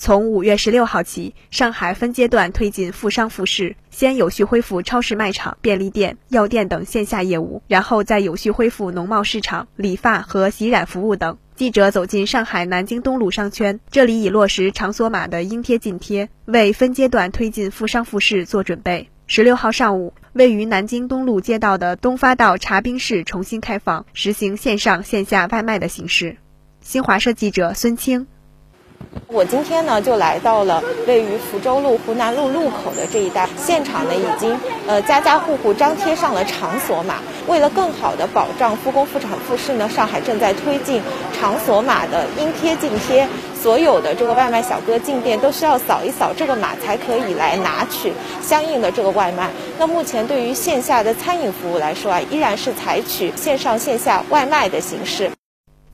从五月十六号起，上海分阶段推进复商复市，先有序恢复超市、卖场、便利店、药店等线下业务，然后再有序恢复农贸市场、理发和洗染服务等。记者走进上海南京东路商圈，这里已落实场所码的应贴尽贴，为分阶段推进复商复市做准备。十六号上午，位于南京东路街道的东发道茶冰室重新开放，实行线上线下外卖的形式。新华社记者孙清。我今天呢就来到了位于福州路湖南路路口的这一带，现场呢已经呃家家户户张贴上了场所码。为了更好的保障复工复产复市呢，上海正在推进场所码的应贴尽贴，所有的这个外卖小哥进店都需要扫一扫这个码才可以来拿取相应的这个外卖。那目前对于线下的餐饮服务来说啊，依然是采取线上线下外卖的形式。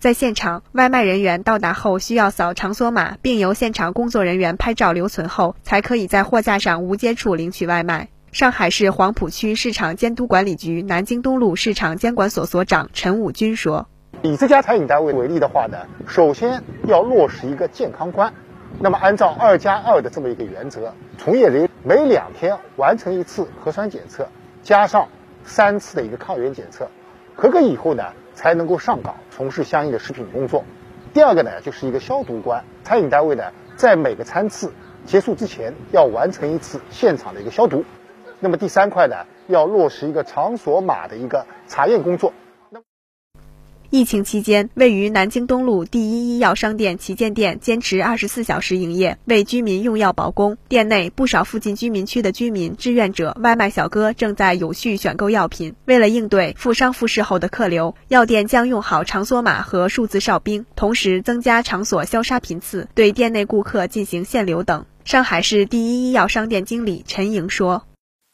在现场，外卖人员到达后需要扫场所码，并由现场工作人员拍照留存后，才可以在货架上无接触领取外卖。上海市黄浦区市场监督管理局南京东路市场监管所所长陈武军说：“以这家餐饮单位为例的话呢，首先要落实一个健康观，那么按照二加二的这么一个原则，从业人员每两天完成一次核酸检测，加上三次的一个抗原检测，合格以后呢。”才能够上岗从事相应的食品工作。第二个呢，就是一个消毒关，餐饮单位呢，在每个餐次结束之前要完成一次现场的一个消毒。那么第三块呢，要落实一个场所码的一个查验工作。疫情期间，位于南京东路第一医药商店旗舰店坚持二十四小时营业，为居民用药保供。店内不少附近居民区的居民、志愿者、外卖小哥正在有序选购药品。为了应对复商复市后的客流，药店将用好场所码和数字哨兵，同时增加场所消杀频次，对店内顾客进行限流等。上海市第一医药商店经理陈莹说。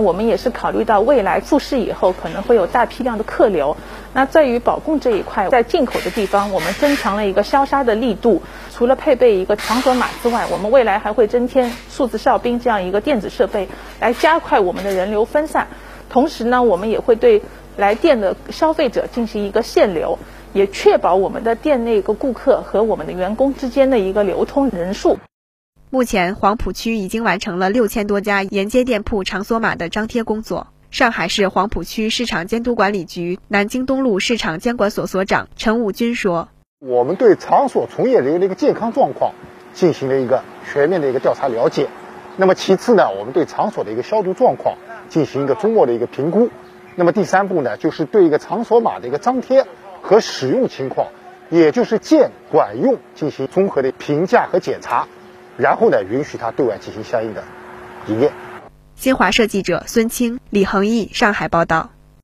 我们也是考虑到未来复市以后可能会有大批量的客流，那在于保供这一块，在进口的地方我们增强了一个消杀的力度。除了配备一个场所码之外，我们未来还会增添数字哨兵这样一个电子设备，来加快我们的人流分散。同时呢，我们也会对来店的消费者进行一个限流，也确保我们的店内一个顾客和我们的员工之间的一个流通人数。目前，黄浦区已经完成了六千多家沿街店铺场所码的张贴工作。上海市黄浦区市场监督管理局南京东路市场监管所所长陈武军说：“我们对场所从业人员的一个健康状况进行了一个全面的一个调查了解。那么其次呢，我们对场所的一个消毒状况进行一个综合的一个评估。那么第三步呢，就是对一个场所码的一个张贴和使用情况，也就是建管用进行综合的评价和检查。”然后呢，允许他对外进行相应的营业。新华社记者孙清、李恒毅上海报道。